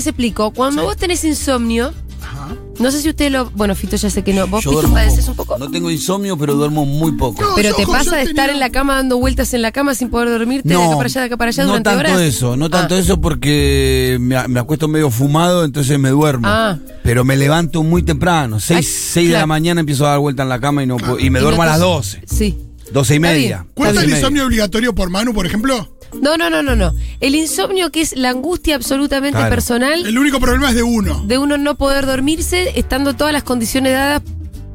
les explico. Cuando Sí. vos tenés insomnio, Ajá. no sé si usted lo. Bueno, Fito ya sé que no. ¿Vos, Yo Fito, padeces un poco? No tengo insomnio, pero duermo muy poco. No, Pero yo, te ojo, pasa de estar en la cama dando vueltas en la cama sin poder dormirte de acá para allá, de acá para allá no durante tanto horas. eso, no tanto Ah. eso porque me, me acuesto medio fumado, entonces me duermo. Ah. Pero me levanto muy temprano, 6, Ay, de la mañana empiezo a dar vuelta en la cama y no puedo- y me Y duermo no a las te- 12, Sí. 12 y media. ¿Cuenta 12 y el insomnio obligatorio por Manu, por ejemplo? No, no, no, no, no. El insomnio que es la angustia absolutamente Claro. personal El único problema es de uno. de uno no poder dormirse estando todas las condiciones dadas.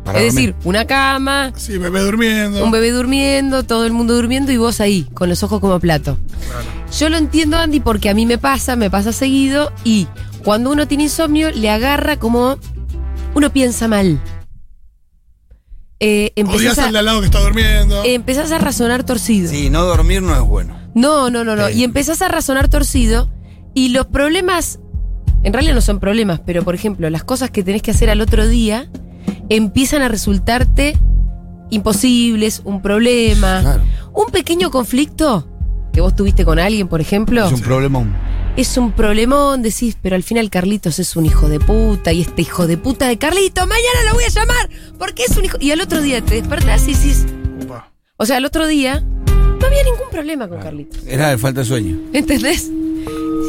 Para es dormir. decir, una cama, Sí, bebé durmiendo. un bebé durmiendo, todo el mundo durmiendo y vos ahí, con los ojos como plato. Yo lo entiendo, Andy, porque a mí me pasa, me pasa seguido y cuando uno tiene insomnio le agarra como uno piensa mal. Eh, empezás, a, al lado que está durmiendo. empezás a razonar torcido. Sí, no dormir no es bueno. No, no, no, no. Sí. Y empezás a razonar torcido y los problemas, en realidad no son problemas, pero por ejemplo, las cosas que tenés que hacer al otro día empiezan a resultarte imposibles, un problema, Claro. un pequeño conflicto que vos tuviste con alguien, por ejemplo, Es un problemón. es un problemón, decís, pero al final Carlitos es un hijo de puta y este hijo de puta de Carlitos, mañana lo voy a llamar porque es un hijo... Y al otro día te despertás y decís, o sea, al otro día había ningún problema con Carlitos. Era de falta de sueño. ¿Entendés?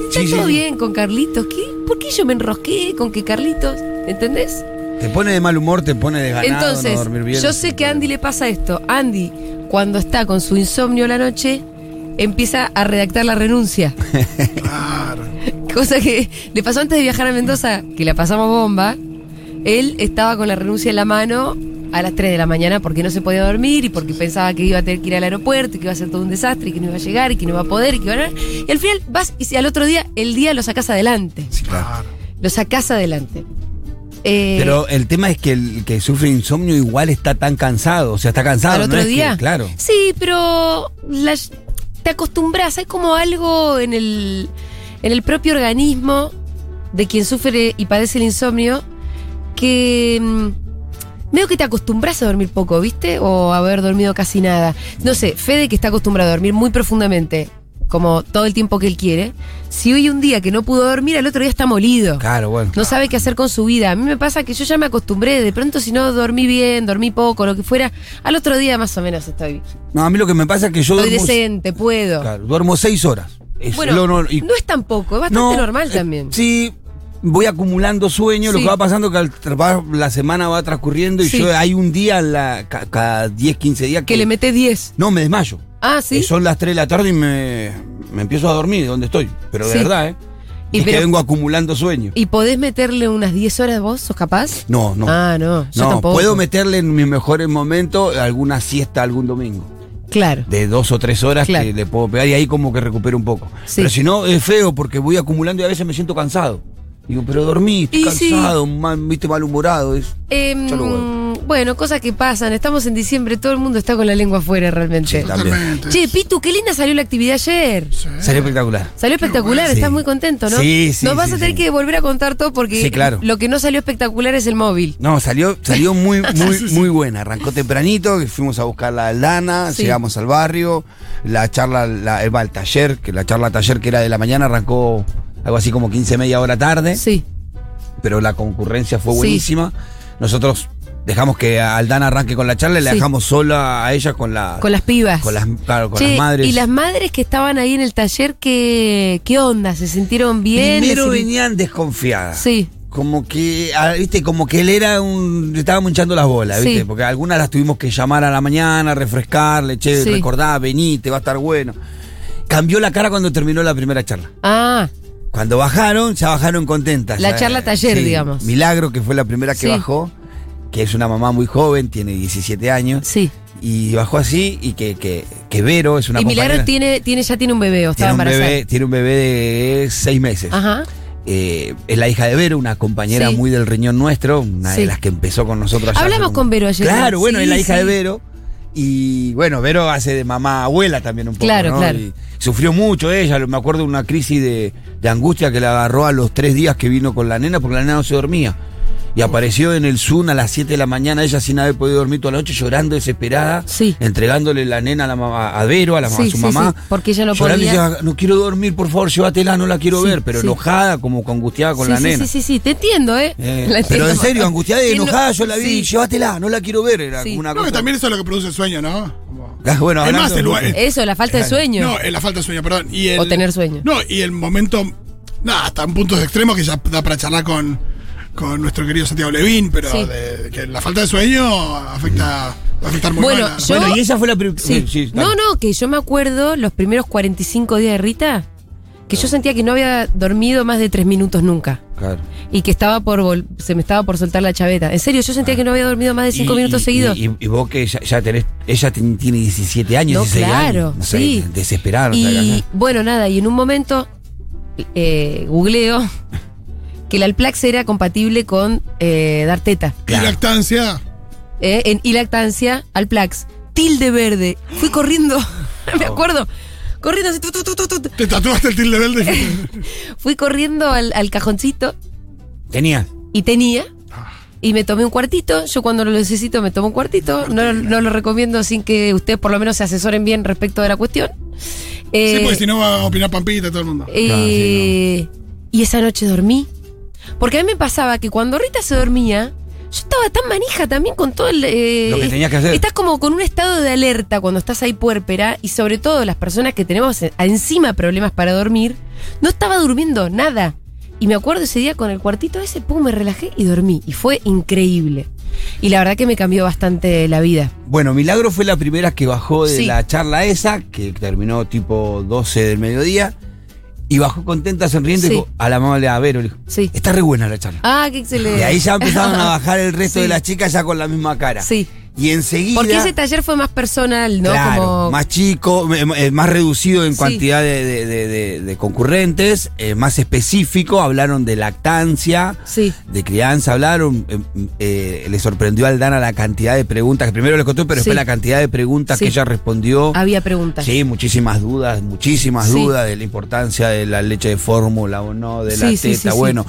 Está Sí, todo sí. bien con Carlitos. ¿Qué? ¿Por qué yo me enrosqué con que Carlitos? ¿Entendés? Te pone de mal humor, te pone de ganado, Entonces, no dormir bien. yo sé que a Andy le pasa esto. Andy, cuando está con su insomnio la noche, empieza a redactar la renuncia. Claro. Cosa que le pasó antes de viajar a Mendoza, que la pasamos bomba. Él estaba con la renuncia en la mano a las 3 de la mañana porque no se podía dormir y porque pensaba que iba a tener que ir al aeropuerto y que iba a ser todo un desastre y que no iba a llegar y que no iba a poder y que iba a... Y al final vas y si al otro día, el día lo sacás adelante. Sí, claro. Lo sacás adelante. Eh, Pero el tema es que el que sufre insomnio igual está tan cansado. O sea, está cansado. al no otro es que- día. claro. Sí, pero la- te acostumbras, hay como algo en el, en el propio organismo de quien sufre y padece el insomnio que mm, medio que te acostumbras a dormir poco, ¿viste? O a haber dormido casi nada. No sé, Fede que está acostumbrado a dormir muy profundamente, como todo el tiempo que él quiere, si hoy un día que no pudo dormir, al otro día está molido. Claro, bueno. No sabe qué hacer con su vida. A mí me pasa que yo ya me acostumbré. De pronto, si no dormí bien, dormí poco, lo que fuera, al otro día más o menos estoy, No, a mí lo que me pasa es que yo estoy duermo, decente, puedo. claro, duermo seis horas. Es Bueno, lo no- y- no es tan poco, es bastante no, normal eh, también. Sí, voy acumulando sueño. Lo Sí. que va pasando es que la semana va transcurriendo y Sí. yo hay un día, la, ca- cada 10, 15 días que. Que le mete 10. No, me desmayo. Ah, sí. Eh, Son las 3 de la tarde y me, me empiezo a dormir de donde estoy. Pero de Sí. verdad, ¿eh? Y es pero- que vengo acumulando sueño. ¿Y podés meterle unas 10 horas vos? ¿Sos capaz? No, no. Ah, no. Yo no, tampoco. puedo meterle en mis mejores momentos alguna siesta algún domingo. Claro. De dos o tres horas Claro. que le puedo pegar y ahí como que recupero un poco. Sí. Pero si no, es feo porque voy acumulando y a veces me siento cansado. Digo, pero dormí, estoy Y sí. cansado, mal- viste, malhumorado. Es... Voy. bueno, cosas que pasan. Estamos en diciembre, todo el mundo está con la lengua afuera realmente. Sí. Che, Pitu, qué linda salió la actividad ayer. Sí. Salió espectacular. Salió espectacular, bueno. estás Sí. muy contento, ¿no? Sí, sí, Nos vas sí, a tener sí. que volver a contar todo porque Sí, claro. lo que no salió espectacular es el móvil. No, salió, salió muy, muy, muy buena. Arrancó tempranito, que fuimos a buscar la Aldana, Sí. llegamos al barrio, la charla, la, eh, el taller, que la charla taller que era de la mañana arrancó algo así como 15, media hora tarde, Sí. pero la concurrencia fue Sí. buenísima. Nosotros dejamos que Aldana arranque con la charla y la Sí. dejamos sola a ella con la Con las pibas. con las, claro, con Che, las madres. Y las madres que estaban ahí en el taller, ¿qué, qué onda? ¿Se sintieron bien? Primero ¿Les- venían desconfiadas. Sí. Como que, ah, viste, como que él era un. Le estábamos hinchando las bolas, Sí. viste. Porque algunas las tuvimos que llamar a la mañana, refrescarle, che, Sí. recordá, vení, te va a estar bueno. Cambió la cara cuando terminó la primera charla. Ah, Cuando bajaron, ya bajaron contentas. La charla taller, digamos. Milagro, que fue la primera que Sí. bajó, que es una mamá muy joven, tiene 17 años. sí. Y bajó así, y que, que, que Vero es una y Milagro tiene, tiene, ya tiene un bebé, o estaba tiene un embarazada. bebé, tiene un bebé de seis meses. Ajá. Eh, es la hija de Vero, una compañera Sí. muy del riñón nuestro, una de las que empezó con nosotros allá. Hablamos con Vero ayer. Claro, bueno, es la hija de Vero. Y bueno, Vero hace de mamá abuela también un poco. Claro, ¿no? claro. Y sufrió mucho ella, me acuerdo de una crisis de, de angustia que la agarró a los tres días que vino con la nena porque la nena no se dormía. Y apareció en el Zoom a las 7 de la mañana, ella sin haber podido dormir toda la noche, llorando desesperada, Sí. entregándole la nena a, la mamá, a Vero, a, la, mamá, Sí, a su sí, mamá. sí, porque ella no llorando y podía. decía, no quiero dormir, por favor, llévatela, no la quiero Sí, ver, pero sí. enojada, como con angustiada con sí, la sí, nena. sí, sí, sí, te entiendo, ¿eh? Eh, La pero en serio, angustiada y enojada, yo la vi, sí. llévatela, no la quiero ver, era una No, que también eso es lo que produce el sueño, ¿no? Ah, bueno, hablando- el- Eso, la falta de sueño. No, en la falta de sueño, perdón. Y el, O tener sueño. No, y el momento. Nada, hasta un punto extremo que ya da para charlar con, con nuestro querido Santiago Levín, pero Sí. de- que la falta de sueño afecta, va a afectar muy Bueno, yo- Bueno, y esa fue la primera. Sí. no, no, que yo me acuerdo los primeros 45 días de Rita, que yo sentía que no había dormido más de tres minutos nunca. Claro. Y que estaba por vol- se me estaba por soltar la chaveta. En serio, yo sentía que no había dormido más de cinco Y- minutos y- seguidos. Y, vos que ya, ya tenés, ella ten- tiene 17 años, No, 16 claro, años. no sé, sí. Qué Y bueno, nada, y en un momento eh, googleo que el Alplax era compatible con eh, dar teta. Y lactancia. eh, en y lactancia, Alplax. Tilde verde. Fui corriendo, me acuerdo. Corriendo así, tu, tu, tu, tu, tu. Te tatuaste el tilde verde. Fui corriendo al, al cajoncito Tenía. y tenía. Y me tomé un cuartito. Yo cuando lo necesito me tomo un cuartito. No, no lo recomiendo sin que ustedes por lo menos se asesoren bien respecto de la cuestión. Eh, sí, porque si no va a opinar Pampita todo el mundo. Eh, Y esa noche dormí. Porque a mí me pasaba que cuando Rita se dormía, yo estaba tan manija también con todo el. eh, Lo que tenías que hacer. Estás como con un estado de alerta cuando estás ahí puérpera y sobre todo las personas que tenemos encima problemas para dormir, no estaba durmiendo nada. Y me acuerdo ese día con el cuartito ese, pum, me relajé y dormí. Y fue increíble. Y la verdad que me cambió bastante la vida. Bueno, Milagro fue la primera que bajó de Sí. la charla esa, que terminó tipo 12 del mediodía, y bajó contenta, sonriendo, y dijo, a la mamá le a Vero, le dijo, Sí. está re buena la charla. Ah, qué excelente. Y ahí ya empezaron a bajar el resto Sí. de las chicas ya con la misma cara. Sí. Y enseguida... Porque ese taller fue más personal, ¿no? Claro, como. más chico, eh, eh, más reducido en Sí. cantidad de, de- de- de- de concurrentes, eh, más específico, hablaron de lactancia, Sí. de crianza, hablaron, eh, eh, le sorprendió a Aldana la cantidad de preguntas, que primero les contó, pero Sí. después la cantidad de preguntas que ella respondió. Había preguntas. Sí, muchísimas dudas, muchísimas dudas de la importancia de la leche de fórmula o no, de la teta. bueno,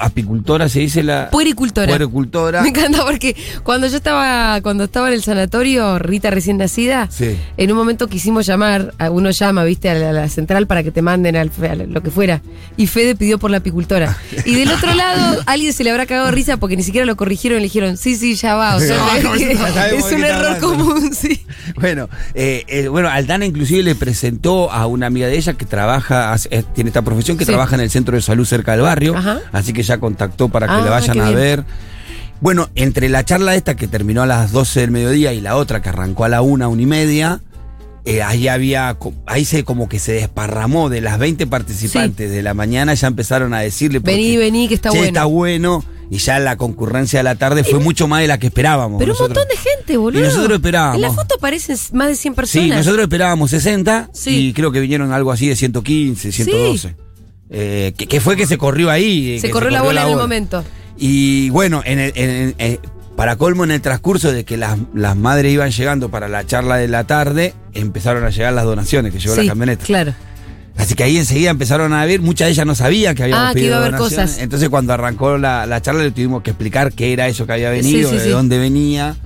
apicultora se dice la. Puericultora. Puericultora. Me encanta porque cuando yo estaba, cuando estaba en el sanatorio, Rita recién nacida, Sí. en un momento quisimos llamar, a- uno llama, viste, a la, a la central para que te manden al, a lo que fuera. Y Fede pidió por la apicultora. Y del otro lado, alguien se le habrá cagado de risa porque ni siquiera lo corrigieron y le dijeron, sí, sí, ya va. O sea, Ah, que- es un error común, sí. Bueno, eh, eh, bueno, Aldana inclusive le presentó a una amiga de ella que trabaja, eh, tiene esta profesión, que Sí. trabaja en el centro de salud cerca del barrio, Ajá. así que ya contactó para que Ah, le vayan a ver. Bueno, entre la charla esta que terminó a las 12 del mediodía y la otra que arrancó a la una, una y media, eh, ahí había, ahí se como que se desparramó de las 20 participantes de la mañana, ya empezaron a decirle Vení, porque, vení, que está "Che, bueno". está bueno, y ya la concurrencia de la tarde fue mucho más de la que esperábamos. Pero un montón de gente, boludo. Y nosotros esperábamos. En la foto aparecen más de 100 personas. Sí, nosotros esperábamos 60 Sí. y creo que vinieron algo así de 115, 112. Eh, que, que fue que se corrió ahí. eh, Se que corrió la bola en el momento. Y bueno, en el- en eh, para colmo, en el transcurso de que las, las madres iban llegando para la charla de la tarde, empezaron a llegar las donaciones que llegó Sí, la camioneta. Claro. Así que ahí enseguida empezaron a ver, muchas de ellas no sabían que habíamos Ah, que pedido iba a haber donaciones. cosas. Entonces cuando arrancó la, la charla le tuvimos que explicar qué era eso que había venido, sí, de dónde venía.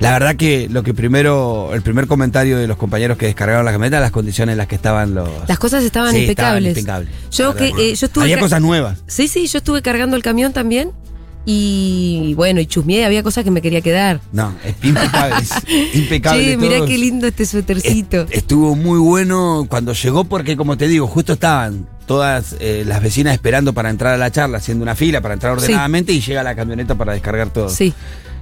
La verdad que lo que primero, el primer comentario de los compañeros que descargaron la camioneta, las condiciones en las que estaban los... Las cosas estaban Sí, impecables. impecables. Yo que eh, yo estuve Había cosas nuevas. Sí, sí, yo estuve cargando el camión también. Y bueno, y chusmeé, había cosas que me quería quedar. No, es impecable. es impecable. Che, mirá qué lindo este suétercito. Est- Estuvo muy bueno cuando llegó porque, como te digo, justo estaban todas eh, las vecinas esperando para entrar a la charla, haciendo una fila para entrar Sí. ordenadamente y llega la camioneta para descargar todo. Sí.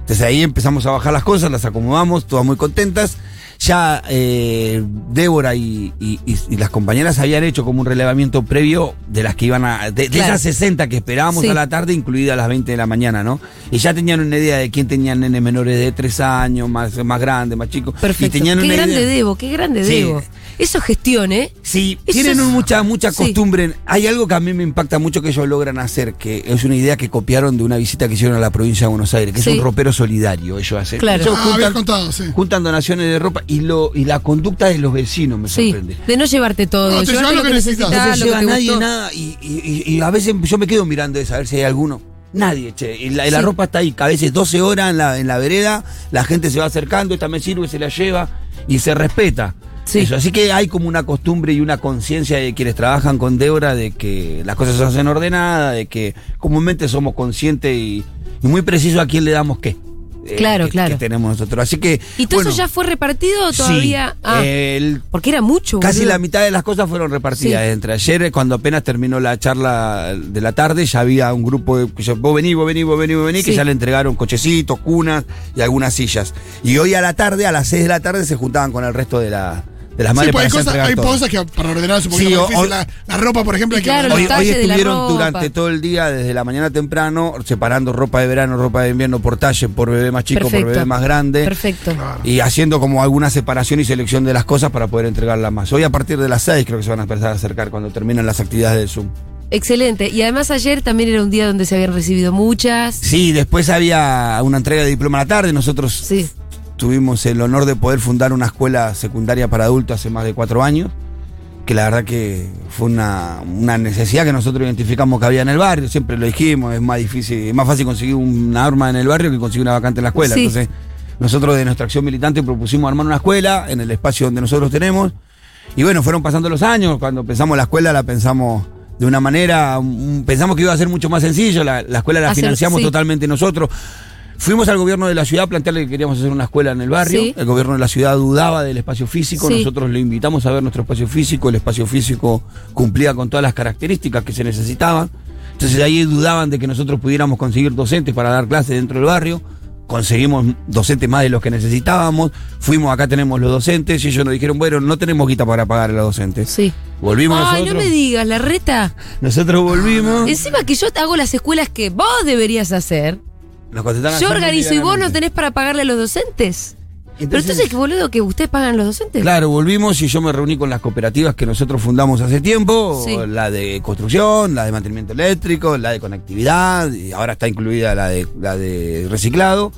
Entonces ahí empezamos a bajar las cosas, las acomodamos, todas muy contentas. Ya eh, Débora y, y- y- y las compañeras habían hecho como un relevamiento previo de las que iban a. De, de Claro. esas 60 que esperábamos Sí. a la tarde, incluidas las 20 de la mañana, ¿no? Y ya tenían una idea de quién tenía nenes menores de 3 años, más, más grandes, más chicos. Y Perfecto. tenían Qué una grande idea- Debo, qué grande Sí. Debo. Eso es gestión, ¿eh? Sí, Eso tienen es- mucha, mucha Sí. costumbre. Hay algo que a mí me impacta mucho que ellos logran hacer, que es una idea que copiaron de una visita que hicieron a la provincia de Buenos Aires, que Sí. es un ropero solidario. Ellos hacen. Claro. Ellos Ah, juntan, contado, sí. juntan donaciones de ropa y lo y la conducta de los vecinos me Sí. sorprende. De no llevarte todo. No, te llevas lo que necesitas. No se lleva nadie gustó. nada y, y- y- y a veces yo me quedo mirando eso, a ver si hay alguno. Nadie, che. Y la, y la Sí. ropa está ahí, a veces 12 horas en la, en la vereda, la gente se va acercando, esta me sirve, se la lleva y se respeta. Sí. Eso, así que hay como una costumbre y una conciencia de quienes trabajan con Débora de que las cosas se hacen ordenadas, de que comúnmente somos conscientes y, y muy precisos a quién le damos qué. eh, Claro, que- claro. Que tenemos nosotros. Así que. ¿Y todo bueno, eso ya fue repartido sí, todavía? ah, el- porque era mucho. Casi boludo. la mitad de las cosas fueron repartidas. Sí. Entre ayer, eh, cuando apenas terminó la charla de la tarde, ya había un grupo de. que Vos vení, vos vení, vos vení, vos vení, que ya le entregaron cochecitos, cunas y algunas sillas. Y hoy a la tarde, a las 6 de la tarde, se juntaban con el resto de, la, de las Sí, madres pues hay, para cosas, entregar hay cosas que para ordenar un poquito Sí, más o- difícil. o- la, la ropa, por ejemplo, hay que claro, ordenar. Hoy, hoy talles de la estuvieron ropa. durante todo el día, desde la mañana temprano, separando ropa de verano, ropa de invierno por talle, por bebé más chico, Perfecto. por bebé más grande. Perfecto. Claro. Y haciendo como alguna separación y selección de las cosas para poder entregarlas más. Hoy a partir de las 6 creo que se van a empezar a acercar cuando terminan las actividades del Zoom. Excelente. Y además ayer también era un día donde se habían recibido muchas. Sí, después había una entrega de diploma a la tarde. Nosotros Sí. Tuvimos el honor de poder fundar una escuela secundaria para adultos hace más de cuatro años. Que la verdad que fue una, una necesidad que nosotros identificamos que había en el barrio. Siempre lo dijimos, es más difícil, es más fácil conseguir una arma en el barrio que conseguir una vacante en la escuela. Sí. Entonces, nosotros de nuestra acción militante propusimos armar una escuela en el espacio donde nosotros tenemos. Y bueno, fueron pasando los años. Cuando pensamos la escuela, la pensamos de una manera. Pensamos que iba a ser mucho más sencillo. La, la escuela la Hacer- financiamos sí. totalmente nosotros. Fuimos al gobierno de la ciudad a plantearle que queríamos hacer una escuela en el barrio. Sí. El gobierno de la ciudad dudaba del espacio físico. Sí. Nosotros le invitamos a ver nuestro espacio físico. El espacio físico cumplía con todas las características que se necesitaban. Entonces ahí dudaban de que nosotros pudiéramos conseguir docentes para dar clases dentro del barrio. Conseguimos docentes más de los que necesitábamos. Fuimos, acá tenemos los docentes. Y ellos nos dijeron, bueno, no tenemos guita para pagar a los docentes. Sí. Volvimos Ay, nosotros. no me digas, la reta. Nosotros volvimos. Encima que yo hago las escuelas que vos deberías hacer. Nos Yo organizo y vos no tenés para pagarle a los docentes. Pero Entonces- ¿qué boludo que ustedes pagan los docentes? Claro, volvimos y yo me reuní con las cooperativas que nosotros fundamos hace tiempo, Sí. la de construcción, la de mantenimiento eléctrico, la de conectividad, y ahora está incluida la de, la de reciclado,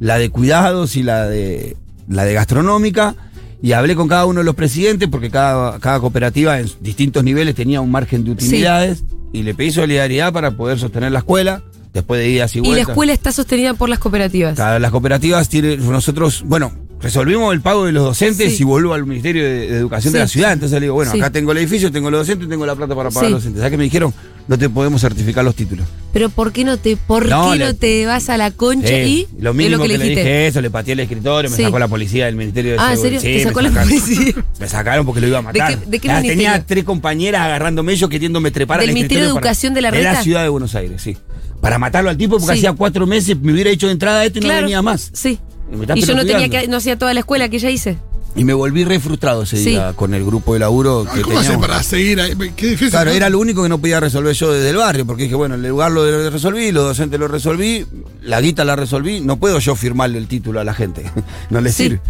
la de cuidados y la de, la de gastronómica. Y hablé con cada uno de los presidentes porque cada, cada cooperativa en distintos niveles tenía un margen de utilidades y le pedí solidaridad para poder sostener la escuela después de idas y y vueltas. la escuela está sostenida por las cooperativas. Cada- las cooperativas tienen, nosotros, bueno, resolvimos el pago de los docentes Sí. y vuelvo al Ministerio de, de Educación de la ciudad. Entonces le digo, bueno, Sí. acá tengo el edificio, tengo los docentes, tengo la plata para pagar los docentes. ¿Sabes qué me dijeron? No te podemos certificar los títulos. Pero ¿por qué no te, por No, qué le- no te vas a la concha Eh, y lo lo que, que, le dijiste? dije eso, le pateé el escritorio, me Sí. sacó la policía del Ministerio de Ah, ¿en serio? ¿Te me sacó la sacaron. policía? Me sacaron porque lo iba a matar. qué- de qué Ya ministerio? tenía tres compañeras agarrándome ellos queriéndome trepar ¿Del al Ministerio de para- Educación de la De Reta? la ciudad de Buenos Aires, sí. Para matarlo al tipo porque Sí. hacía cuatro meses me hubiera hecho de entrada esto y no venía más. Sí. Y me yo no tenía que, no hacía toda la escuela que ya hice. Y me volví re frustrado ese Sí. día con el grupo de laburo Ay, que ¿Cómo teníamos. para seguir ahí? Qué difícil. Claro, ¿no? era lo único que no podía resolver yo desde el barrio, porque dije, bueno, el lugar lo resolví, los docentes lo resolví, la guita la resolví, no puedo yo firmarle el título a la gente, no le Sí. sirve.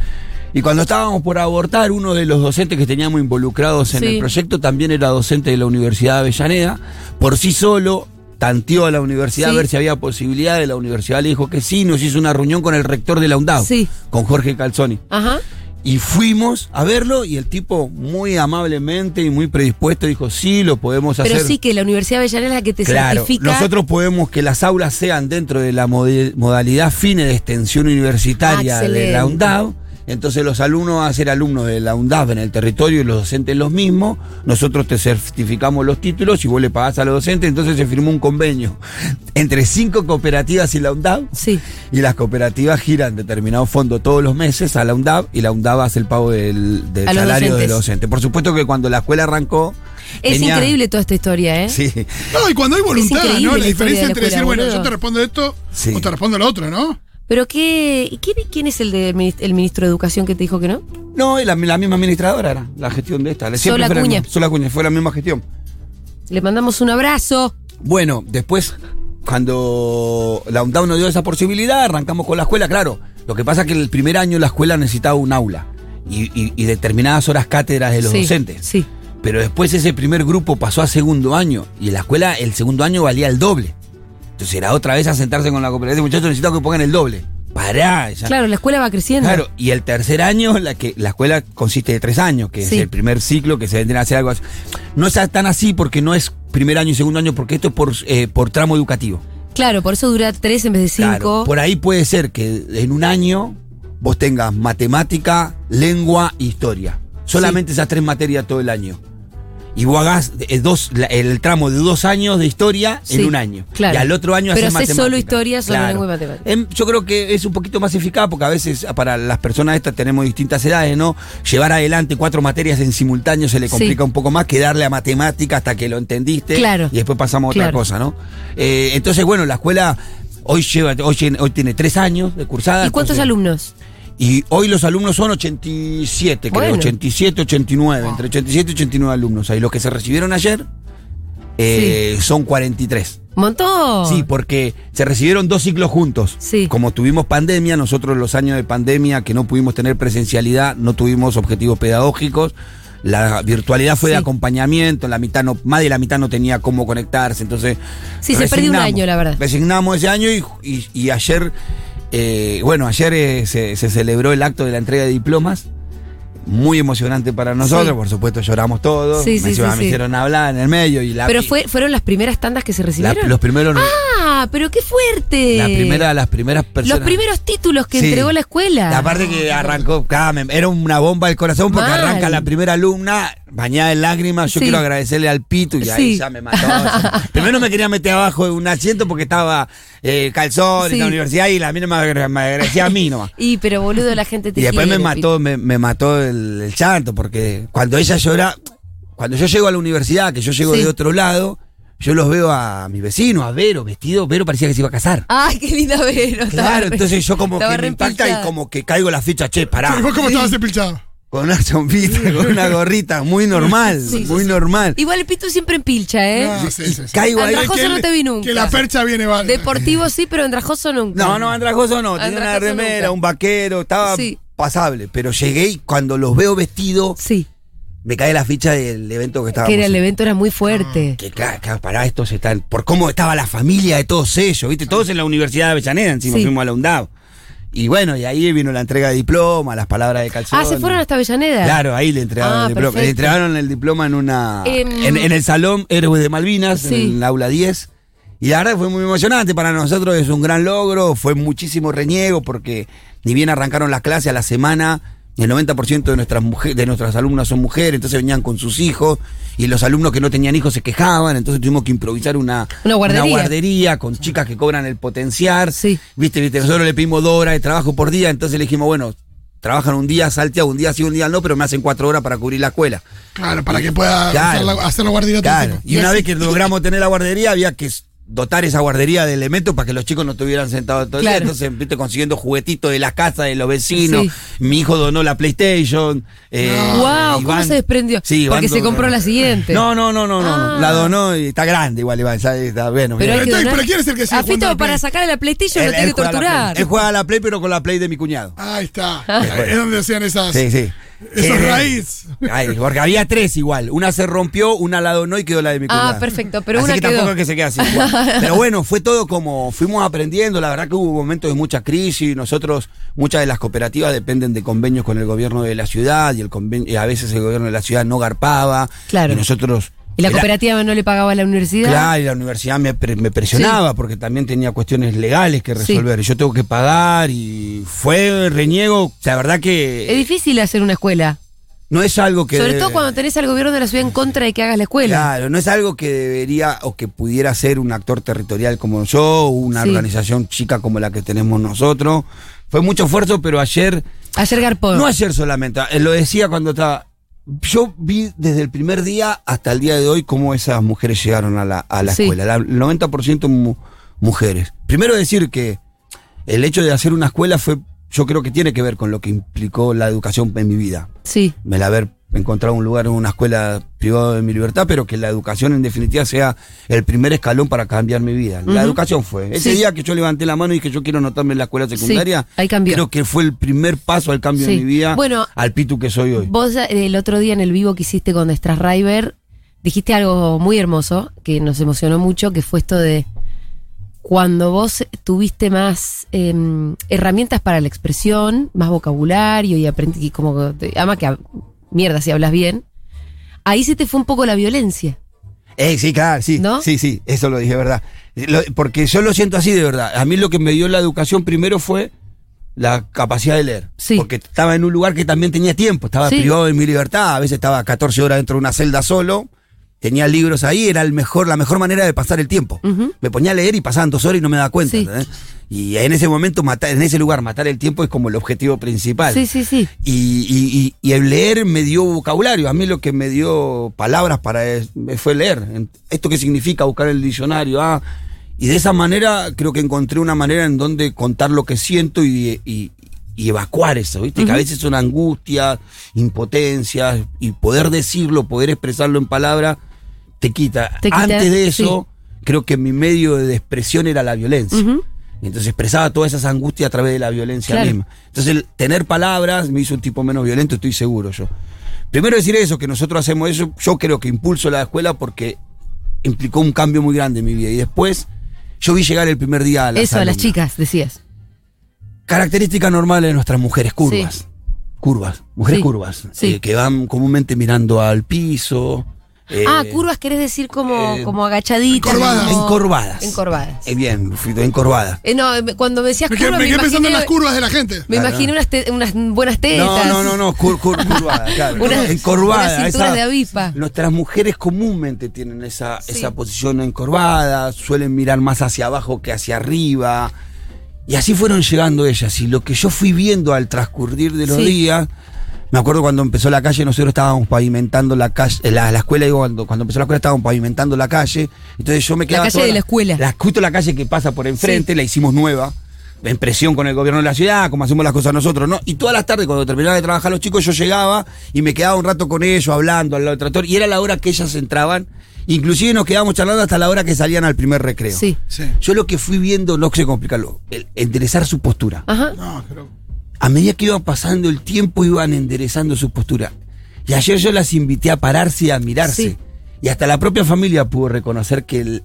Y cuando estábamos por abortar, uno de los docentes que teníamos involucrados en Sí. el proyecto también era docente de la Universidad de Avellaneda, por sí solo tanteó a la universidad Sí. a ver si había posibilidades, la universidad le dijo que sí, nos hizo una reunión con el rector de la UNDAV, Sí. con Jorge Calzoni. Ajá. Y fuimos a verlo y el tipo muy amablemente y muy predispuesto dijo, sí, lo podemos hacer. Pero sí que la Universidad de Avellaneda es la que te Claro, certifica. nosotros podemos que las aulas sean dentro de la modalidad fines de extensión universitaria Ah, de la excelente. UNDAV. Entonces los alumnos van a ser alumnos de la UNDAV en el territorio y los docentes los mismos. Nosotros te certificamos los títulos y vos le pagás a los docentes. Entonces se firmó un convenio entre cinco cooperativas y la UNDAV. Sí. Y las cooperativas giran determinado fondo todos los meses a la UNDAV y la UNDAV hace el pago del, del salario docentes. del docente. Por supuesto que cuando la escuela arrancó. Es tenía- increíble toda esta historia, ¿eh? Sí. No, y cuando hay voluntad, ¿no? la diferencia de la entre decir, bueno, boludo. yo te respondo esto Sí. o te respondo lo otro, ¿no? Pero qué. ¿y ¿quién, quién es el, de, el ministro de Educación que te dijo que no? No, la, la misma administradora era la gestión de esta. Siempre Sola fue la Acuña. misma- Sola Acuña, fue la misma gestión. Le mandamos un abrazo. Bueno, después, cuando la UNDAV nos dio esa posibilidad, arrancamos con la escuela, claro. Lo que pasa es que el primer año la escuela necesitaba un aula y, y- y determinadas horas cátedras de los Sí, docentes. Sí. Pero después ese primer grupo pasó a segundo año y en la escuela el segundo año valía el doble. Entonces era otra vez a sentarse con la cooperativa, muchachos, necesito que pongan el doble. Pará. ya- Claro, la escuela va creciendo. Claro, y el tercer año, la que la escuela consiste de tres años, que Sí. es el primer ciclo que se vendría a hacer algo así. No es tan así porque no es primer año y segundo año, porque esto es por, eh, por tramo educativo. Claro, por eso dura tres en vez de cinco. Claro, por ahí puede ser que en un año vos tengas matemática, lengua e historia. Solamente esas tres materias todo el año. Y vos hagas dos, el tramo de dos años de historia Sí, en un año. claro. Y al otro año Pero haces matemática. solo historia, solo lengua y matemática. Em, yo creo que es un poquito más eficaz porque a veces para las personas estas tenemos distintas edades, ¿no? Llevar adelante cuatro materias en simultáneo se le Sí. complica un poco más que darle a matemática hasta que lo entendiste. Claro. Y después pasamos a otra cosa, ¿no? Eh, entonces, bueno, la escuela hoy lleva, hoy, tiene- hoy tiene tres años de cursada. ¿Y cuántos entonces- alumnos? Y hoy los alumnos son 87, creo, Bueno. 87, 89, entre 87 y 89 alumnos. Ahí los que se recibieron ayer eh, son 43. ¿Montón? Sí, porque se recibieron dos ciclos juntos. Sí. Como tuvimos pandemia, nosotros los años de pandemia que no pudimos tener presencialidad, no tuvimos objetivos pedagógicos. La virtualidad fue de Sí. acompañamiento, la mitad no, más de la mitad no tenía cómo conectarse, entonces. Sí, se perdió un año, la verdad. Resignamos ese año y, y- y ayer, eh, bueno, ayer eh, se, se celebró el acto de la entrega de diplomas. Muy emocionante para nosotros, Sí. por supuesto lloramos todos. Sí, sí, me, sí, me hicieron hablar en el medio y la. Pero fue, fueron las primeras tandas que se la- recibieron. los primeros. Ah, pero qué fuerte. la primera, las primeras personas. Los primeros títulos que entregó la escuela. La parte que arrancó, era una bomba del corazón porque Mal. arranca la primera alumna bañada en lágrimas. Yo quiero agradecerle al Pitu y ahí Sí. ya me mató. Primero me quería meter abajo de un asiento porque estaba eh, calzón Sí. en la universidad y la mina me, me agradecía a mí nomás. Y pero boludo, la gente te Y después me mató, me, me mató el, el llanto, porque cuando ella llora, cuando yo llego a la universidad, que yo llego Sí. de otro lado, yo los veo a mi vecino, a Vero, vestido, Vero parecía que se iba a casar. Ay, qué linda Vero. Claro, entonces yo como que me impacta y como que caigo la ficha, che, pará. ¿Y vos cómo estabas empilchado? Con una chompita, con una gorrita, muy normal, Sí, sí, muy sí. normal. Igual el Pitu siempre empilcha, ¿eh? No, sí, sí, sí. Caigo ahí. Andrajoso Que no te vi nunca. Que la percha viene va- Deportivo sí, pero andrajoso nunca. No, no, andrajoso no, tenía una remera, nunca. un vaquero, estaba Sí. pasable, pero llegué y cuando los veo vestidos, Sí, me cae la ficha del evento que estábamos que era el en. evento era muy fuerte. Que claro, claro, para estos están. Por cómo estaba la familia de todos ellos, ¿viste? Todos en la Universidad de Avellaneda, encima Sí. fuimos a la UNDAV. Y bueno, y ahí vino la entrega de diploma, las palabras de calzón. Ah, se fueron hasta Avellaneda. Claro, ahí le entregaron Ah, el diploma. Le entregaron el diploma en una. Em, en, en el Salón Héroes de Malvinas, Sí. en el aula 10. Y la verdad fue muy emocionante para nosotros, es un gran logro, fue muchísimo reniego porque ni bien arrancaron las clases a la semana, el 90% de nuestras mujeres, de nuestras alumnas son mujeres, entonces venían con sus hijos y los alumnos que no tenían hijos se quejaban, entonces tuvimos que improvisar una, Una guardería. guardería con chicas que cobran el potenciar. Sí. Viste, viste, nosotros le pedimos dos horas de trabajo por día, entonces le dijimos, bueno, trabajan un día salteado, un día sí, un día no, pero me hacen cuatro horas para cubrir la escuela. Claro, para que pueda Claro. hacer la, hacer la guardería Claro. Y una vez que logramos tener la guardería, había que dotar esa guardería de elementos para que los chicos no estuvieran sentados todo el día. Entonces, viste, consiguiendo juguetitos de la casa de los vecinos. Sí. Mi hijo donó la PlayStation. eh, Wow, ¿cómo se desprendió? Sí, Porque Iván se compró la siguiente. No, no, no, no, no. Ah. La donó y está grande igual, Iván. Está bueno. Pero, hay bien. que Entonces, donar- ¿pero quién es el que sigue A Fito para sacar la PlayStation Él- lo tiene que torturar. Él juega a la Play, pero con la Play de mi cuñado. Ahí está. Ah. es donde hacían esas. Sí, sí. Esos Sí. raíz. Ay, porque había tres igual. Una se rompió, una la donó y quedó la de mi Ah, cuñado. perfecto, pero Así una que quedó. tampoco es que se quede así. igual. Pero bueno, fue todo como fuimos aprendiendo. La verdad que hubo momentos de mucha crisis. Nosotros, muchas de las cooperativas dependen de convenios con el gobierno de la ciudad y el conven- y a veces el gobierno de la ciudad no garpaba. Claro. Y nosotros. ¿Y la era- cooperativa no le pagaba a la universidad? Claro, y la universidad me, pre- me presionaba porque también tenía cuestiones legales que Sí. resolver. Y yo tengo que pagar y fue reniego. La verdad que Es difícil hacer una escuela. no es algo que. Sobre debe- todo cuando tenés al gobierno de la ciudad en contra de que hagas la escuela. Claro, no es algo que debería o que pudiera ser un actor territorial como yo, o una Sí. organización chica como la que tenemos nosotros. Fue mucho esfuerzo, pero ayer, Ayer Garpón. no ayer solamente, eh, lo decía cuando estaba. Yo vi desde el primer día hasta el día de hoy cómo esas mujeres llegaron a la, a la Sí. escuela. La- El 90% mu- mujeres. Primero decir que el hecho de hacer una escuela fue, yo creo que tiene que ver con lo que implicó la educación en mi vida Sí. el haber encontrado un lugar en una escuela privada de mi libertad, pero que la educación en definitiva sea el primer escalón para cambiar mi vida. La educación fue. Ese Sí. día que yo levanté la mano y dije yo quiero anotarme en la escuela secundaria, ahí cambió. creo que fue el primer paso al cambio Sí. de mi vida, Bueno, al pitu que soy hoy. Vos eh, el otro día en el vivo que hiciste con River dijiste algo muy hermoso que nos emocionó mucho, que fue esto de cuando vos tuviste más em, herramientas para la expresión, más vocabulario y aprendí como que- además que mierda si hablas bien, ahí se te fue un poco la violencia. Eh, sí, claro, sí. ¿No? Sí, sí, eso lo dije, verdad. Lo- porque yo lo siento así de verdad. A mí lo que me dio la educación primero fue la capacidad de leer. Sí. Porque estaba en un lugar que también tenía tiempo, estaba Sí. privado de mi libertad, a veces estaba 14 horas dentro de una celda solo. Tenía libros ahí, era el mejor, la mejor manera de pasar el tiempo. Ujú. Me ponía a leer y pasaban dos horas y no me daba cuenta. Sí. Y en ese momento, matar, en ese lugar, matar el tiempo es como el objetivo principal. Sí, sí, sí. Y, y- y- y el leer me dio vocabulario. A mí lo que me dio palabras para es- fue leer. ¿Esto qué significa? Buscar el diccionario. Ah, y de esa manera creo que encontré una manera en donde contar lo que siento y, y- y evacuar eso. ¿viste? Que a veces son angustias, impotencias, y poder decirlo, poder expresarlo en palabras, te quita. Te quita, Antes de eso, creo que mi medio de expresión era la violencia. Entonces expresaba todas esas angustias a través de la violencia Claro. misma. Entonces el tener palabras me hizo un tipo menos violento, estoy seguro yo. Primero decir eso, que nosotros hacemos eso, yo creo que impulso la escuela porque implicó un cambio muy grande en mi vida. Y después yo vi llegar el primer día a las Eso, a las chicas, decías. Característica normal de nuestras mujeres, curvas. Sí. Curvas, mujeres Sí, curvas, sí. eh, que van comúnmente mirando al piso. Eh, ah, curvas querés decir como, eh, como agachaditas. encorvadas. como- Encorvadas. Encorvadas. eh, bien, encorvadas. Eh, no, me- cuando me decías Me curvas, quedé, me quedé pensando en las curvas de la gente. Me Claro. imaginé unas, te- unas buenas tetas. No, no, no, no, cur, cur- curvada, claro. Unas- encorvada. unas cinturas esa- de avispa. Nuestras mujeres comúnmente tienen esa, Sí. esa posición encorvada, suelen mirar más hacia abajo que hacia arriba. Y así fueron llegando ellas. Y lo que yo fui viendo al transcurrir de los Sí. días, me acuerdo cuando empezó la calle, nosotros estábamos pavimentando la calle, eh, la, la escuela, digo, cuando, cuando empezó la escuela estábamos pavimentando la calle. Entonces yo me quedaba. calle toda de la escuela. La, justo la calle que pasa por enfrente, la hicimos nueva. En presión con el gobierno de la ciudad, como hacemos las cosas nosotros, ¿no? Y todas las tardes, cuando terminaban de trabajar los chicos, yo llegaba y me quedaba un rato con ellos, hablando al lado del tractor, y era la hora que ellas entraban. Inclusive nos quedábamos charlando hasta la hora que salían al primer recreo. Sí. Sí. Yo lo que fui viendo, no sé cómo explicarlo, el enderezar su postura. Ajá. No, pero. A medida que iba pasando el tiempo, iban enderezando su postura. Y ayer yo las invité a pararse y a mirarse. Sí. Y hasta la propia familia pudo reconocer que el-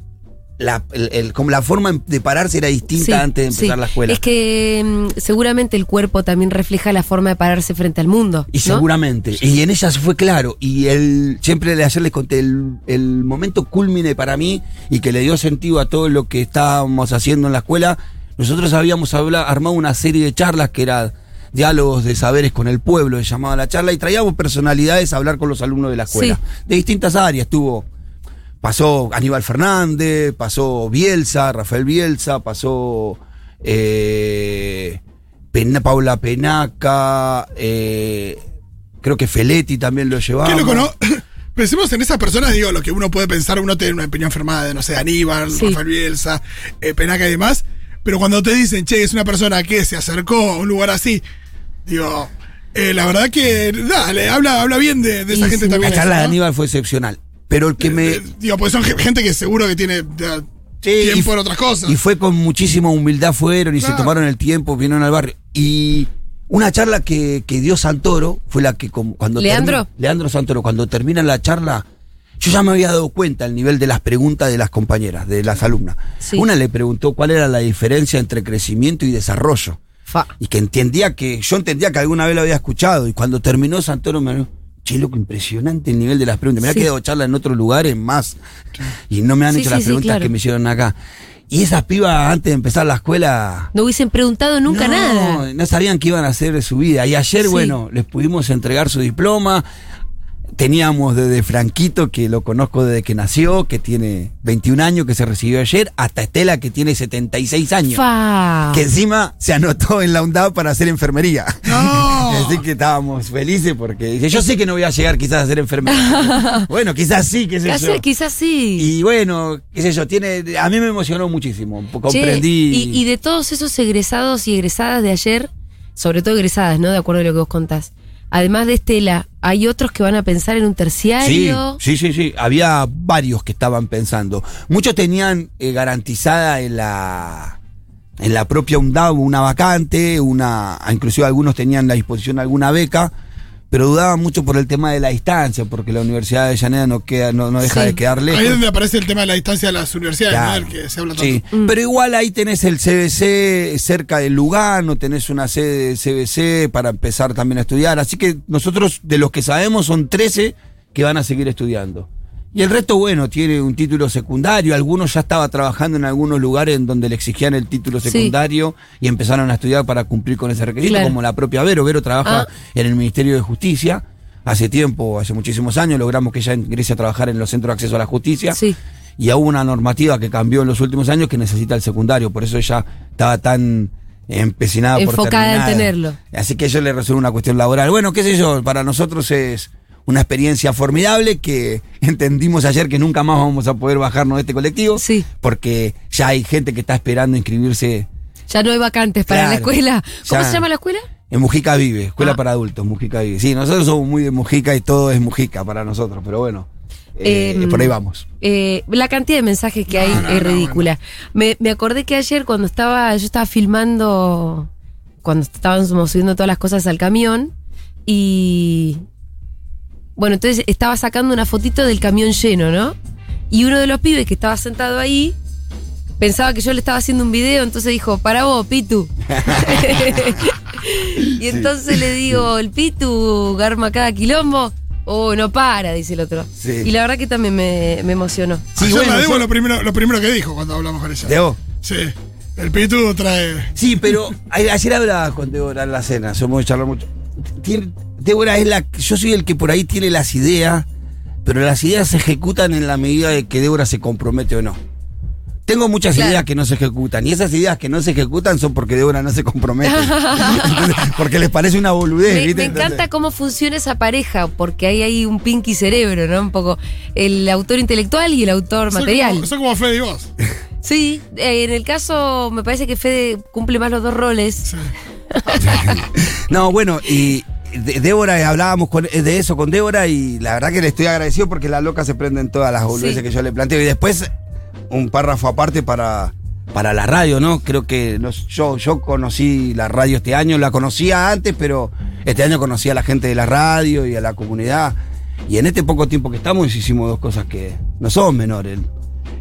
la, el- el- como la forma de pararse era distinta Sí, antes de empezar sí. la escuela. Es que mm, seguramente el cuerpo también refleja la forma de pararse frente al mundo. Y ¿no? seguramente. Y en ellas fue claro. Y el, siempre le- ayer les conté el, el momento culmine para mí y que le dio sentido a todo lo que estábamos haciendo en la escuela. Nosotros habíamos armado una serie de charlas que era diálogos de saberes con el pueblo, se llamaba la charla, y traíamos personalidades a hablar con los alumnos de la escuela. Sí. De distintas áreas. Tuvo, pasó Aníbal Fernández, pasó Bielsa, Rafael Bielsa, pasó eh, Pena- Paula Penaca, eh, creo que Feletti también lo llevaba. Qué loco, ¿no? Pensemos en esas personas, digo, lo que uno puede pensar, uno tiene una opinión formada de, no sé, Aníbal, Sí. Rafael Bielsa, eh, Penaca y demás, pero cuando te dicen, che, es una persona que se acercó a un lugar así, digo, eh, la verdad que, dale, habla, habla bien de, de esa Y gente también. La charla ¿no? de Aníbal fue excepcional. Pero el que me. Eh, digo, pues son ge- gente que seguro que tiene Sí, tiempo y- en otras cosas. Y fue con muchísima humildad fueron y se tomaron el tiempo, vinieron al barrio. Y una charla que, que dio Santoro fue la que como- cuando ¿Leandro? termina- Leandro Santoro, cuando termina la charla, yo ya me había dado cuenta el nivel de las preguntas de las compañeras, de las alumnas. Sí. Una le preguntó cuál era la diferencia entre crecimiento y desarrollo. Fa. Y que entendía que, yo entendía que alguna vez lo había escuchado. Y cuando terminó Santoro me dijo, che, loco, impresionante el nivel de las preguntas. Me Sí. ha quedado charla en otros lugares más. Y no me han Sí, hecho las preguntas claro. que me hicieron acá. Y esas pibas antes de empezar la escuela. No hubiesen preguntado nunca no, nada. No sabían qué iban a hacer de su vida. Y ayer, Sí. bueno, les pudimos entregar su diploma. Teníamos desde Franquito, que lo conozco desde que nació, que tiene 21 años, que se recibió ayer, hasta Estela, que tiene 76 años. Fa. Que encima se anotó en la UNDAV para hacer enfermería. No. Así que estábamos felices porque dice, yo sé que no voy a llegar quizás a ser enfermera. bueno, quizás sí, qué sé Quizás, yo. quizás sí. Y bueno, qué sé yo, tiene, a mí me emocionó muchísimo. Che, Comprendí. y, y de todos esos egresados y egresadas de ayer, sobre todo egresadas, ¿no? De acuerdo a lo que vos contás. Además de Estela, ¿hay otros que van a pensar en un terciario? sí, sí, sí. Había varios que estaban pensando. Muchos tenían eh, garantizada en la en la propia UNDAV una vacante, una, inclusive algunos tenían a disposición alguna beca, pero dudaban mucho por el tema de la distancia, porque la Universidad de Avellaneda no queda, no, no deja Sí. de quedar lejos. Ahí es donde aparece el tema de la distancia de las universidades, Claro. ¿no? Del que se habla tanto. Sí, pero igual ahí tenés el CBC cerca de Lugano, tenés una sede de CBC para empezar también a estudiar. Así que nosotros, de los que sabemos, son 13 que van a seguir estudiando. Y el resto, bueno, tiene un título secundario. Algunos ya estaba trabajando en algunos lugares en donde le exigían el título Sí. secundario y empezaron a estudiar para cumplir con ese requisito, Claro. como la propia Vero. Vero trabaja Ah. en el Ministerio de Justicia. Hace tiempo, hace muchísimos años, logramos que ella ingrese a trabajar en los centros de acceso a la justicia. Sí. Y hubo una normativa que cambió en los últimos años que necesita el secundario. Por eso ella estaba tan empecinada por Enfocada en terminar. tenerlo. Así que eso le resuelve una cuestión laboral. Bueno, qué sé yo, para nosotros es una experiencia formidable que entendimos ayer que nunca más vamos a poder bajarnos de este colectivo. Sí. Porque ya hay gente que está esperando inscribirse Ya no hay vacantes para Claro. la escuela. ¿Cómo Ya. se llama la escuela? en Mujica Vive, Escuela Ah. para Adultos, Mujica Vive. Sí, nosotros somos muy de Mujica y todo es Mujica para nosotros, pero bueno, eh, Em, por ahí vamos. Eh, la cantidad de mensajes que hay No, es no, ridícula. Me, me acordé que ayer cuando estaba, yo estaba filmando, cuando estábamos subiendo todas las cosas al camión, y bueno, entonces estaba sacando una fotito del camión lleno, ¿no? Y uno de los pibes que estaba sentado ahí pensaba que yo le estaba haciendo un video, entonces dijo, para vos, Pitu. y entonces le digo, el Pitu garma cada quilombo. Oh, no para, dice el otro. Sí. Y la verdad que también me, me emocionó. Sí, Ayer bueno, la Debo yo- lo primero, lo primero que dijo cuando hablamos con ella. Debo. Sí. El Pitu trae. Sí, pero ayer hablaba con Débora en la cena, somos charlar mucho. Tiene- Débora es la. Yo soy el que por ahí tiene las ideas, pero las ideas se ejecutan en la medida de que Débora se compromete o no. Tengo muchas Claro. ideas que no se ejecutan, y esas ideas que no se ejecutan son porque Débora no se compromete. Entonces, porque les parece una boludez, Me, ¿viste? me encanta Entonces- cómo funciona esa pareja, porque hay ahí un pinky cerebro, ¿no? Un poco el autor intelectual y el autor material. como, son como Fede y vos. Sí, eh, en el caso me parece que Fede cumple más los dos roles. Sí. No, bueno, y de- Débora, eh, hablábamos con- de eso con Débora y la verdad que le estoy agradecido porque la loca se prende en todas las boludeces Sí. que yo le planteo. Y después, un párrafo aparte para, para la radio, ¿no? Creo que nos- yo, yo conocí la radio este año, la conocía antes, pero este año conocí a la gente de la radio y a la comunidad. Y en este poco tiempo que estamos hicimos dos cosas que no son menores.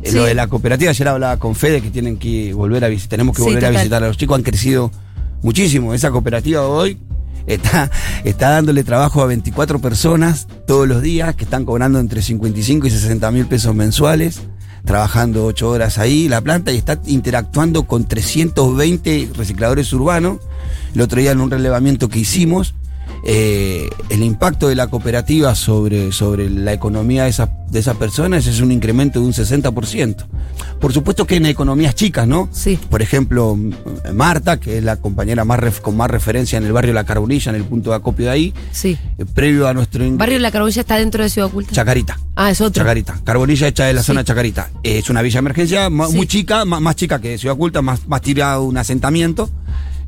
Sí. Lo de la cooperativa, ayer hablaba con Fede que tienen que volver a visitar, tenemos que Sí, volver a visitar a los chicos, han crecido muchísimo. Esa cooperativa hoy está, está dándole trabajo a 24 personas todos los días que están cobrando entre 55 y 60 mil pesos mensuales, trabajando 8 horas ahí la planta y está interactuando con 320 recicladores urbanos. El otro día en un relevamiento que hicimos, eh, el impacto de la cooperativa sobre, sobre la economía de esas, de esas personas es un incremento de un 60%. Por supuesto que en economías chicas, ¿no? Sí. Por ejemplo, Marta, que es la compañera más ref- con más referencia en el barrio La Carbonilla, en el punto de acopio de ahí, Sí. eh, previo a nuestro... Barrio La Carbonilla está dentro de Ciudad Oculta. Chacarita. ah, es otro. Chacarita. Carbonilla hecha de la Sí. zona de Chacarita. Eh, Es una villa de emergencia Sí. muy chica, ma- más, chica que Ciudad Oculta, más, más tirado un asentamiento.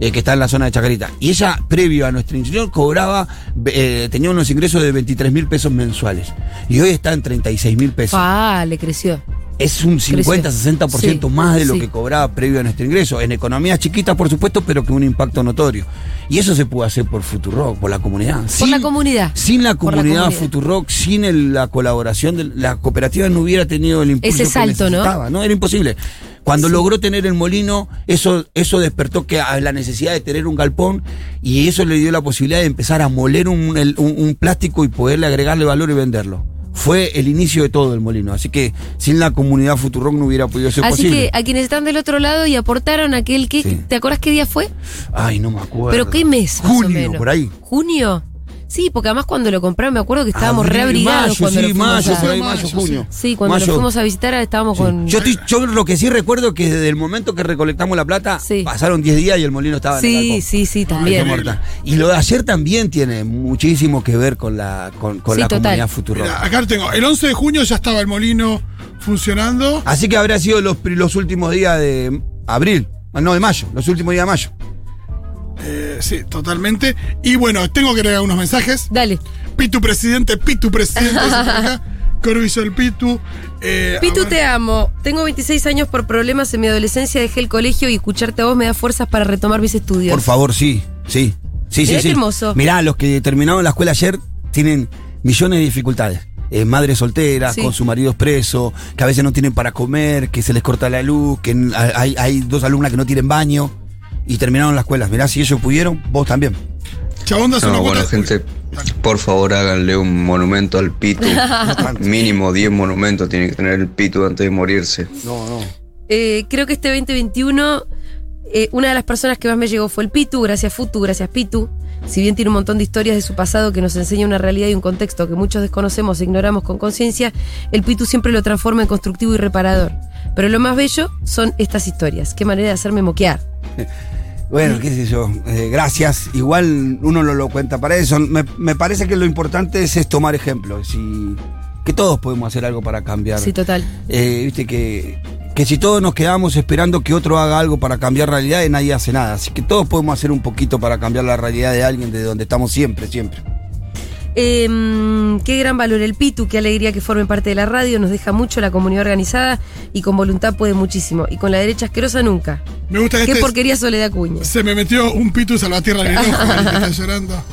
Eh, que está en la zona de Chacarita. Y ella, previo a nuestro interior, cobraba, eh, tenía unos ingresos de 23 mil pesos mensuales. Y hoy está en 36 mil pesos. Ah, le creció. Es un 50-60% Sí, más de lo sí. que cobraba previo a nuestro ingreso. En economías chiquitas, por supuesto, pero que un impacto notorio. Y eso se puede hacer por Futurock, por la comunidad. Por la comunidad. Sin la la comunidad. Futurock, sin el- la colaboración de la cooperativa no hubiera tenido el impulso Ese que salto, ¿no? necesitaba, ¿no? Era imposible. Cuando logró tener el molino, eso, eso despertó que a la necesidad de tener un galpón y eso le dio la posibilidad de empezar a moler un, un- un plástico y poderle agregarle valor y venderlo. Fue el inicio de todo el molino. Así que sin la comunidad Futurock no hubiera podido ser Así posible. que a quienes están del otro lado y aportaron aquel que. Sí. ¿Te acuerdas qué día fue? Ay, no me acuerdo. ¿Pero qué mes? Junio, por ahí. ¿Junio? Sí, porque además cuando lo compraron me acuerdo que estábamos Abril, reabrigados mayo, cuando sí, lo mayo, a- por ahí, Mayo, sí. junio. Sí, cuando Mayo. lo fuimos a visitar estábamos Sí. con. Yo, estoy- yo lo que sí recuerdo que desde el momento que recolectamos la plata, Sí. pasaron 10 días y el molino estaba en el Sí, galpón. sí, sí, también. Y lo de ayer también tiene muchísimo que ver con la, con, con Sí, la total. comunidad Futuro. Mira, acá lo tengo. El 11 de junio ya estaba el molino funcionando. Así que habría sido los, los últimos días de abril, no, de mayo, los últimos días de mayo. Eh, sí, totalmente. Y bueno, tengo que agregar unos mensajes. Dale. Pitu presidente, Pitu presidente. acá. Corviso el Pitu. Eh, a Pitu, te amo. Tengo 26 años por problemas en mi adolescencia, dejé el colegio y escucharte a vos me da fuerzas para retomar mis estudios. Por favor, sí, sí. Sí, sí, Mirá sí. qué hermoso. Mirá, los que terminaron la escuela ayer tienen millones de dificultades. Eh, madres solteras, Sí. con sus maridos presos, que a veces no tienen para comer, que se les corta la luz, que hay dos alumnas que no tienen baño y terminaron la escuela. Mirá, si ellos pudieron, vos también. Chabón No, una bueno, gente, por favor háganle un monumento al Pitu. Mínimo 10 monumentos tiene que tener el Pitu antes de morirse. No, no. Eh, creo que este 2021, eh, una de las personas que más me llegó fue el Pitu. Gracias, Futu. Gracias, Pitu. Si bien tiene un montón de historias de su pasado que nos enseña una realidad y un contexto que muchos desconocemos e ignoramos con conciencia, el Pitu siempre lo transforma en constructivo y reparador. Pero lo más bello son estas historias. Qué manera de hacerme moquear. Bueno, qué sé yo, eh, gracias. Igual uno lo, lo cuenta para eso. Me, me parece que lo importante es, es tomar ejemplos y que todos podemos hacer algo para cambiar. Sí, total. Eh, Viste que, que si todos nos quedamos esperando que otro haga algo para cambiar realidades, nadie hace nada. Así que todos podemos hacer un poquito para cambiar la realidad de alguien de donde estamos siempre, siempre. Eh, qué gran valor el Pitu, qué alegría que forme parte de la radio, nos deja mucho la comunidad organizada y con voluntad puede muchísimo. Y con la derecha asquerosa nunca. Me gusta Qué este. porquería Soledad Cuña. Se me metió un pitu salvatierra en el ojo, el que está llorando.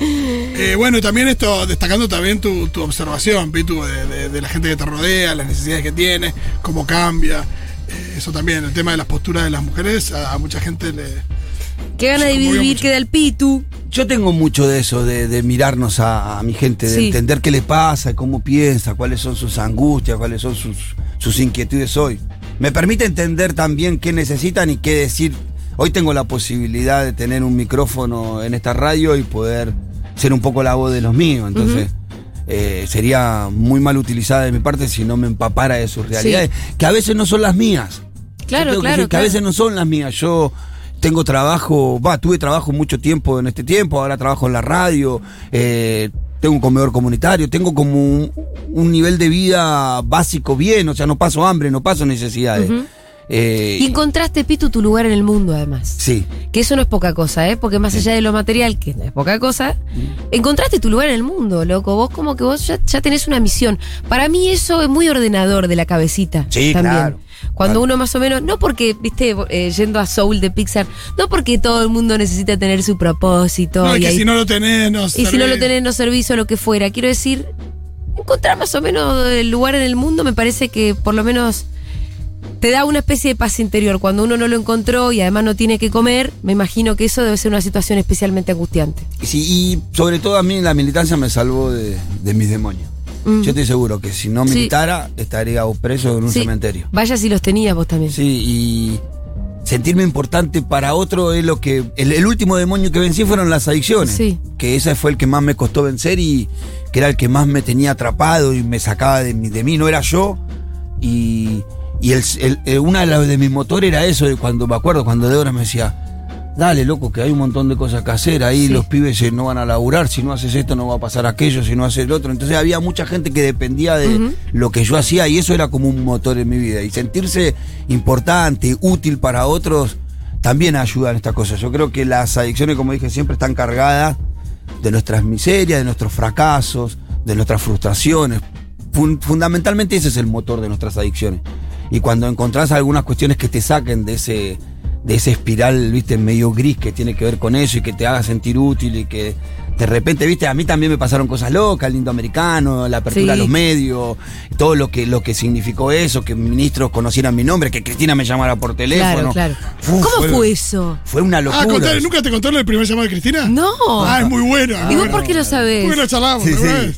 Eh, bueno, y también esto, destacando también tu, tu observación, Pitu, de, de- de la gente que te rodea, las necesidades que tiene, cómo cambia. Eh, eso también, el tema de las posturas de las mujeres, a, a mucha gente le. Qué gana de vivir queda el Pitu. Yo tengo mucho de eso, de, de mirarnos a, a mi gente, de Sí. entender qué le pasa, cómo piensa, cuáles son sus angustias, cuáles son sus, sus inquietudes hoy. Me permite entender también qué necesitan y qué decir. Hoy tengo la posibilidad de tener un micrófono en esta radio y poder ser un poco la voz de los míos. Entonces, eh, sería muy mal utilizada de mi parte si no me empapara de sus realidades, que a veces no son las mías. Claro, que claro, que a veces no son las mías. Yo tengo trabajo, va, tuve trabajo mucho tiempo en este tiempo, ahora trabajo en la radio, eh, tengo un comedor comunitario, tengo como un, un nivel de vida básico bien, o sea, no paso hambre, no paso necesidades. Eh, Y encontraste, Pitu, tu lugar en el mundo, además. sí, Que eso no es poca cosa, ¿eh? Porque más allá de lo material, que no es poca cosa, encontraste tu lugar en el mundo, loco. Vos como que vos ya, ya tenés una misión. Para mí eso es muy ordenador de la cabecita. Sí, también. claro. Cuando uno más o menos, no porque, viste, eh, yendo a Soul de Pixar, no porque todo el mundo necesita tener su propósito. No, y y que ahí- si no lo tenés, no y si no lo tenés, no servís o lo que fuera. Quiero decir, encontrar más o menos el lugar en el mundo me parece que por lo menos te da una especie de paz interior. Cuando uno no lo encontró y además no tiene que comer, me imagino que eso debe ser una situación especialmente angustiante. sí, y sobre todo a mí la militancia me salvó de, de mis demonios. Mm. Yo estoy seguro que si no Sí. militara, estaría preso en un Sí, cementerio. Vaya si los tenías vos también. Sí, y sentirme importante para otro es lo que. El, el último demonio que vencí fueron las adicciones. Sí. Que ese fue el que más me costó vencer y que era el que más me tenía atrapado y me sacaba de, mí- de mí, no era yo. Y, y el- el- una de, las de mis motores era eso, de cuando me acuerdo, cuando Débora me decía. Dale, loco, que hay un montón de cosas que hacer. Ahí Sí. los pibes no van a laburar. Si no haces esto, no va a pasar aquello. Si no haces el otro. Entonces había mucha gente que dependía de lo que yo hacía y eso era como un motor en mi vida. Y sentirse importante, útil para otros, también ayuda en estas cosas. Yo creo que las adicciones, como dije siempre, están cargadas de nuestras miserias, de nuestros fracasos, de nuestras frustraciones. Fun- fundamentalmente ese es el motor de nuestras adicciones. Y cuando encontrás algunas cuestiones que te saquen de ese, de ese espiral, viste, medio gris que tiene que ver con eso y que te haga sentir útil y que de repente, viste, a mí también me pasaron cosas locas, el lindo americano, la apertura Sí. a los medios, todo lo que, lo que significó eso, que ministros conocieran mi nombre, que Cristina me llamara por teléfono. Claro, claro. Uf, ¿Cómo fue eso? Fue una Ah, locura. contale, ¿nunca te contaron el primer llamado de Cristina? No. Ah, es muy bueno. ¿Y vos por qué lo sabés? Porque lo charlamos, Sí, ¿no sí.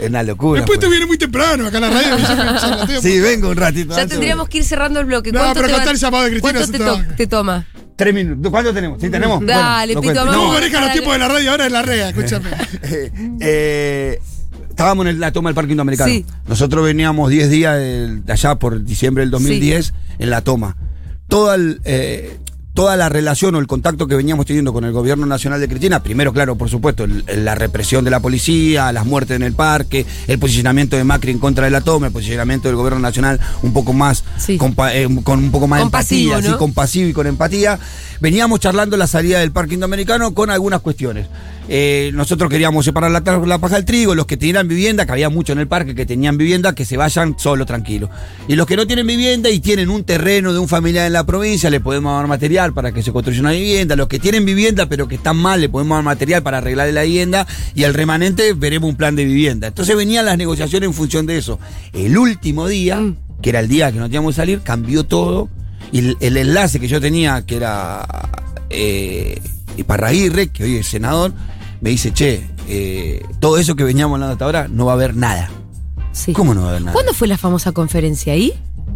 Es una locura. Después te fue. viene muy temprano acá a la radio. ya. Sí, vengo un ratito. Ya tendríamos que ir cerrando el bloque. No, ¿Cuánto pero te contá el llamado de Cristina, ¿Cuánto te, te to- te toma? Tres minutos. ¿Cuánto tenemos? ¿Sí tenemos? Dale, lo Pito, cuento. vamos. ¿Cómo No. manejan los tiempos de la radio ahora en la red? Escúchame. Eh, eh, estábamos en la toma del Parque Indoamericano. Sí. Nosotros veníamos 10 días de allá por diciembre del 2010 en la toma. Toda, el, eh, toda la relación o el contacto que veníamos teniendo con el gobierno nacional de Cristina, primero, claro, por supuesto, el- el- la represión de la policía, las muertes en el parque, el posicionamiento de Macri en contra de la toma, el posicionamiento del gobierno nacional un poco más, Sí. compa- eh, con un poco más de empatía, ¿no? así, compasivo y con empatía. Veníamos charlando la salida del Parque Indoamericano con algunas cuestiones. Eh, nosotros queríamos separar la, la paja del trigo, los que tenían vivienda, que había mucho en el parque que tenían vivienda, que se vayan solo, tranquilo. Y los que no tienen vivienda y tienen un terreno de un familiar en la provincia, le podemos dar material para que se construya una vivienda. Los que tienen vivienda pero que están mal, le podemos dar material para arreglar la vivienda. Y al remanente veremos un plan de vivienda. Entonces venían las negociaciones en función de eso. El último día, Mm. que era el día que nos teníamos que salir, cambió todo. Y el, el enlace que yo tenía, que era eh, Iparraguirre, que hoy es senador, me dice, che, eh, todo eso que veníamos hablando hasta ahora, no va a haber nada. Sí. ¿Cómo no va a haber nada? ¿Cuándo fue la famosa conferencia ahí?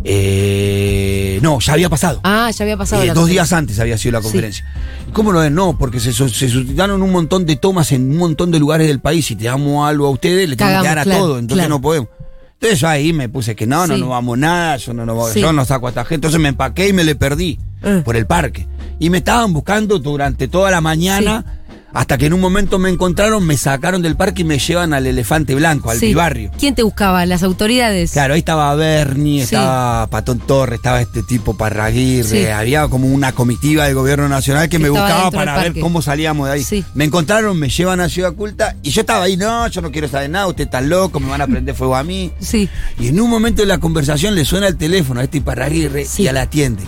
Eh, no, ya había pasado. Ah, ya había pasado Eh, la dos días antes había sido la Sí. conferencia. ¿Cómo no es? No, porque se, se suscitaron un montón de tomas en un montón de lugares del país. Si te damos algo a ustedes, le tenemos que dar a claro, todo. Entonces claro. no podemos. Entonces yo ahí me puse que no, no, Sí. no vamos nada, yo no, no, Sí. yo no saco a esta gente. Entonces me empaqué y me le perdí Eh. por el parque. Y me estaban buscando durante toda la mañana. Hasta que en un momento me encontraron, me sacaron del parque y me llevan al elefante blanco, al Sí. barrio. ¿Quién te buscaba? ¿Las autoridades? Claro, ahí estaba Bernie, Sí. estaba Patón Torres, estaba este tipo Parraguirre, Sí. había como una comitiva del gobierno nacional que Que me buscaba para ver cómo salíamos de ahí. Sí. Me encontraron, me llevan a Ciudad Culta y yo estaba ahí, no, yo no quiero saber nada, usted está loco, me van a prender fuego a mí. Sí. Y en un momento de la conversación le suena el teléfono a este Parraguirre Sí. y a la atiende.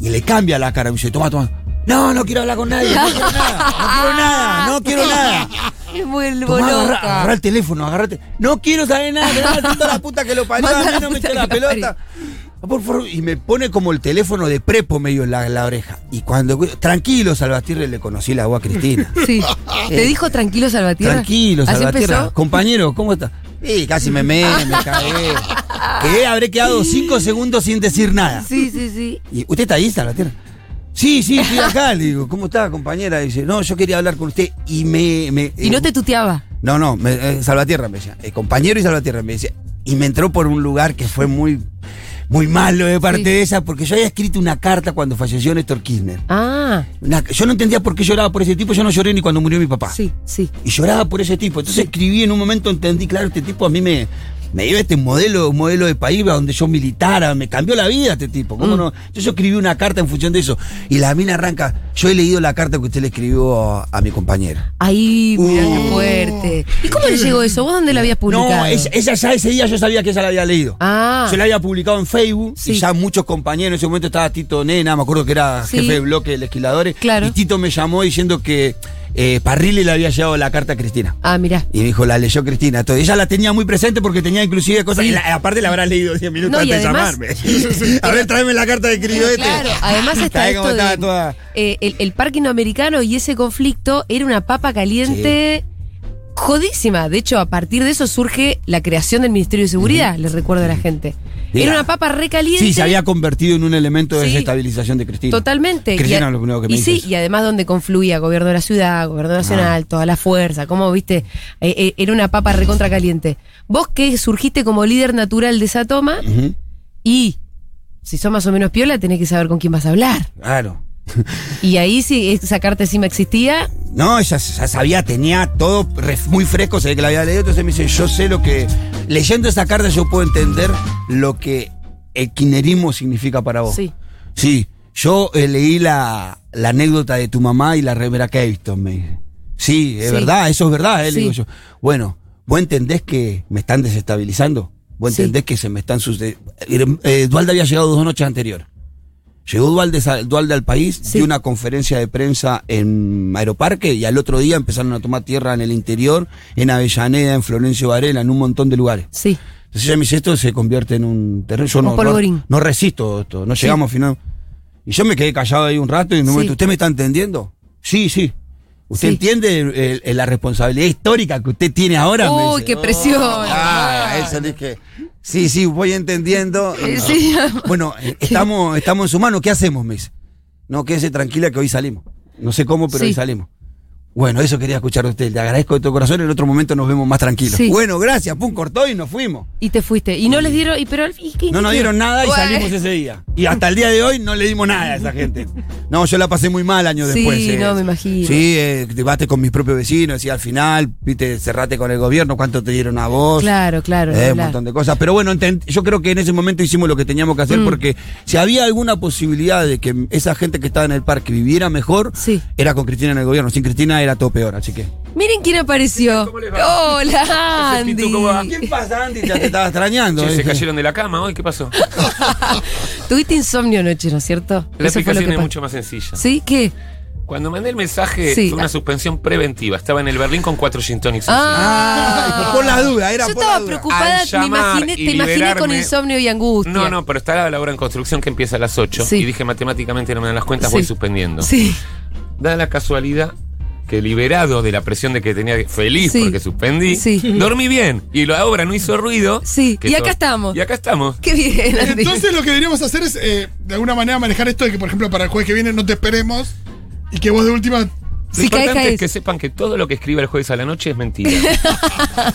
Y le cambia la cara, me dice, toma, toma. No, no quiero hablar con nadie, no quiero nada, no quiero nada, no quiero nada. Es muy Tomá, agarra, loca. agarra el teléfono, agarrate. No quiero saber nada, que la puta que lo parió, a mí no me la pelota. Por favor, y me pone como el teléfono de prepo medio en la, la oreja. Y cuando. Tranquilo, Salvatierre, le conocí la voz a Cristina. Sí. ¿Te dijo tranquilo Salvatierra? Tranquilo, ¿Así Salvatierra. empezó? Compañero, ¿cómo está? Sí, casi me me, me cagué. Que habré quedado cinco segundos sin decir nada. Sí, sí, sí. ¿Y usted está ahí, Salvatierra? Sí, sí, estoy acá. Le digo, ¿cómo está, compañera? Dice, no, yo quería hablar con usted. Y me. me Y no te tuteaba. no, no, me, eh, Salvatierra me decía. eh, compañero y Salvatierra me decía. Y me entró por un lugar que fue muy, muy malo de parte Sí. de esa, porque yo había escrito una carta cuando falleció Néstor Kirchner. Ah, Una- yo no entendía por qué lloraba por ese tipo, yo no lloré ni cuando murió mi papá. sí, sí. Y lloraba por ese tipo. Entonces escribí en un momento, entendí, claro, este tipo a mí me, me dio este modelo, un modelo de país donde yo militara, me cambió la vida este tipo. Mm. ¿Cómo no? Yo, yo escribí una carta en función de eso. Y la mina arranca, yo he leído la carta que usted le escribió a, a mi compañera. Ahí, mirá qué Uh. fuerte. ¿Y cómo le llegó eso? ¿Vos dónde lo habías publicado? No, ella, ella ya ese día yo sabía que ella la había leído. Ah. Yo la había publicado en Facebook Sí. y ya muchos compañeros, en ese momento estaba Tito Nena, me acuerdo que era Sí. jefe de bloque de legisladores. Claro. Y Tito me llamó diciendo que eh, Parrilli le había llevado la carta a Cristina. Ah, mirá. Y me dijo, la leyó Cristina. Ella la tenía muy presente porque tenía inclusive cosas. Sí. y la- aparte la habrá leído 10 minutos No, antes de llamarme. a ver, tráeme la carta de escribió este. Claro, además está ¿Sabés cómo esto de toda? eh, el, el parque indoamericano y ese conflicto era una papa caliente jodísima. De hecho, a partir de eso surge la creación del Ministerio de Seguridad, les recuerdo a la gente. Era una papa recaliente. Sí, se había convertido en un elemento de Sí. desestabilización de Cristina. Totalmente. Cristina y, lo primero que me y sí, y además donde confluía gobierno de la ciudad, gobierno nacional, toda la fuerza, como viste, Eh, eh, era una papa recontra caliente. Vos que surgiste como líder natural de esa toma y si sos más o menos piola tenés que saber con quién vas a hablar. Claro. Y ahí si esa carta encima existía, No, ella ya sabía, tenía todo muy fresco, ve que la había leído, entonces me dice, yo sé lo que... Leyendo esta carta yo puedo entender lo que el kirchnerismo significa para vos. sí. Sí, yo eh, leí la, la anécdota de tu mamá y la remera Keviston, me dice. Sí, es Sí. verdad, eso es verdad, eh, le Sí. digo yo. Bueno, ¿vos entendés que me están desestabilizando? ¿Vos Sí. entendés que se me están sucediendo? Dualde había llegado dos noches anteriores. Llegó Dualde, Dualde al país, Sí. dio una conferencia de prensa en Aeroparque y al otro día empezaron a tomar tierra en el interior, en Avellaneda, en Florencio Varela, en un montón de lugares. Sí. Entonces ella me dice, esto se convierte en un terreno. Yo no, no, resisto esto, no Sí. llegamos al final. Y yo me quedé callado ahí un rato y en un Sí. momento, ¿usted me está entendiendo? Sí, sí. ¿Usted Sí. entiende el- el- la responsabilidad histórica que usted tiene ahora? Uy, qué presión. Ah, eso dije. Sí, sí, voy entendiendo. Sí. Bueno, eh, estamos, estamos en su mano, ¿qué hacemos? Me dice. No, quédese tranquila que hoy salimos. No sé cómo, pero Sí. hoy salimos. Bueno, eso quería escuchar de usted. Le agradezco de todo corazón. En otro momento nos vemos más tranquilos. Sí. Bueno, gracias. Pum, cortó y nos fuimos. Y te fuiste. Y no les dieron. Y, pero, ¿y No nos dieron nada y salimos ese día. Y hasta el día de hoy no le dimos nada a esa gente. No, yo la pasé muy mal años Sí, después. eh. no, me imagino. Sí, eh, debate con mis propios vecinos, decía al final, viste, cerrate con el gobierno, cuánto te dieron a vos. Claro, claro. Eh, un montón de cosas. Pero bueno, yo creo que en ese momento hicimos lo que teníamos que hacer Mm. porque si había alguna posibilidad de que esa gente que estaba en el parque viviera mejor, Sí. era con Cristina en el gobierno. Sin Cristina era todo peor, así que. Miren quién apareció. ¿Cómo les va? Hola, Andy. Pitu, ¿cómo va? ¿Quién pasa, Andy? Ya te estaba extrañando. Che, se cayeron de la cama hoy, ¿qué pasó? Tuviste insomnio anoche, ¿no es cierto? La Eso explicación es mucho más sencilla. ¿Sí? ¿Qué? Cuando mandé el mensaje Sí. fue una suspensión preventiva. Estaba en el Berlín con cuatro gin tonics. Ah, por la duda, era Yo por la estaba duda. preocupada, Al me imaginé, te imaginé con insomnio y angustia. No, no, pero está la obra en construcción que empieza a las 8. Sí. Y dije matemáticamente no me dan las cuentas, Sí. voy suspendiendo. Sí. da la casualidad que liberado de la presión de que tenía que- feliz Sí. porque suspendí, Sí. dormí bien y la obra no hizo ruido. Sí, que y acá estamos. Y acá estamos. Qué bien, Andy. Entonces lo que deberíamos hacer es, eh, de alguna manera, manejar esto de que, por ejemplo, para el jueves que viene no te esperemos y que vos de última... Lo Si importante caes. es que sepan que todo lo que escriba el jueves a la noche es mentira.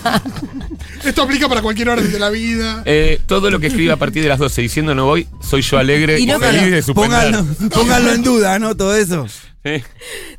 Esto aplica para cualquier hora de la vida. Eh, todo lo que escriba a partir de las 12 diciendo no voy, soy yo alegre Y y, no, feliz de suspender. En duda, ¿no? Todo eso. Eh,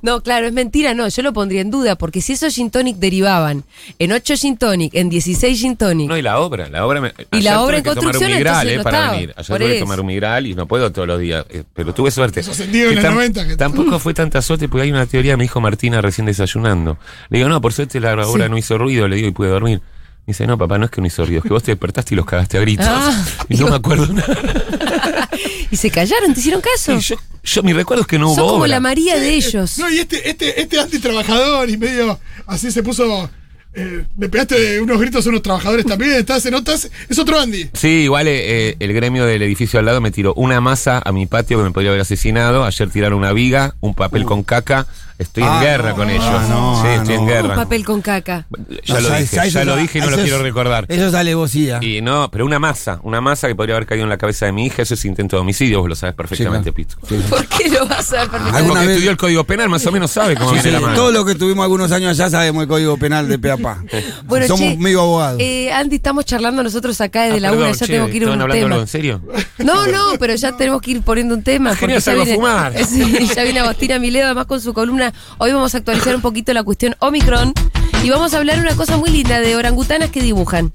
No, claro, es mentira, no, yo lo pondría en duda, porque si esos gin tonic derivaban en 8 gin tonic, en 16 gin tonic, No, y la obra, la obra me, Y ayer la obra tuve en que tomar un construcción, migral, entonces eh, no para estaba. venir. Ayer tuve que tomar un migral y no puedo todos los días, eh, pero tuve suerte. Eso sentido en Que el tam- 90 que- Tampoco fue tanta suerte porque hay una teoría, me dijo Martina recién desayunando. Le digo, no, por suerte la obra Sí. no hizo ruido, le digo, y pude dormir. Me dice, no, papá, no es que no hizo ruido, es que vos te despertaste y los cagaste a gritos. Ah, y no me acuerdo nada. y se callaron, ¿te hicieron caso? Y yo, yo, mi recuerdo es que no hubo Sos como obra. la María de ellos. No, y este, este, este antitrabajador y medio así se puso. eh, le pegaste unos gritos a unos trabajadores también. Estás en otras. Es otro Andy. Sí, igual eh, eh, el gremio del edificio al lado me tiró una masa a mi patio que me podría haber asesinado. Ayer tiraron una viga, un papel con caca. Estoy en Ah, guerra no, con ah, ellos. no, sí, ah, estoy en no. Un guerra. papel con caca. Ya No, lo ya- dije, ya eso lo dije y no lo es- quiero recordar. Eso es alevosía. Y no, pero una masa, una masa que podría haber caído en la cabeza de mi hija, eso es intento de homicidio, vos lo sabes perfectamente, Sí. Pito. ¿Por qué lo vas a perfectamente? ¿Alguna Porque vez- estudió el código penal, más o menos sabe cómo Sí, viene sí, la mano. todo lo que tuvimos algunos años allá sabemos el código penal de pe a pa. Bueno, Somos che, medio abogados. Eh, Andy, estamos charlando nosotros acá desde Ah, la perdón, una, ya che, tenemos que ir a ¿estaban un hablando tema. en serio? No, no, pero ya tenemos que ir poniendo un tema. Genial, salgo a viene- fumar. Sí, ya viene Agostina Mileo, además con su columna. Hoy vamos a actualizar un poquito la cuestión Omicron y vamos a hablar una cosa muy linda de orangutanas que dibujan.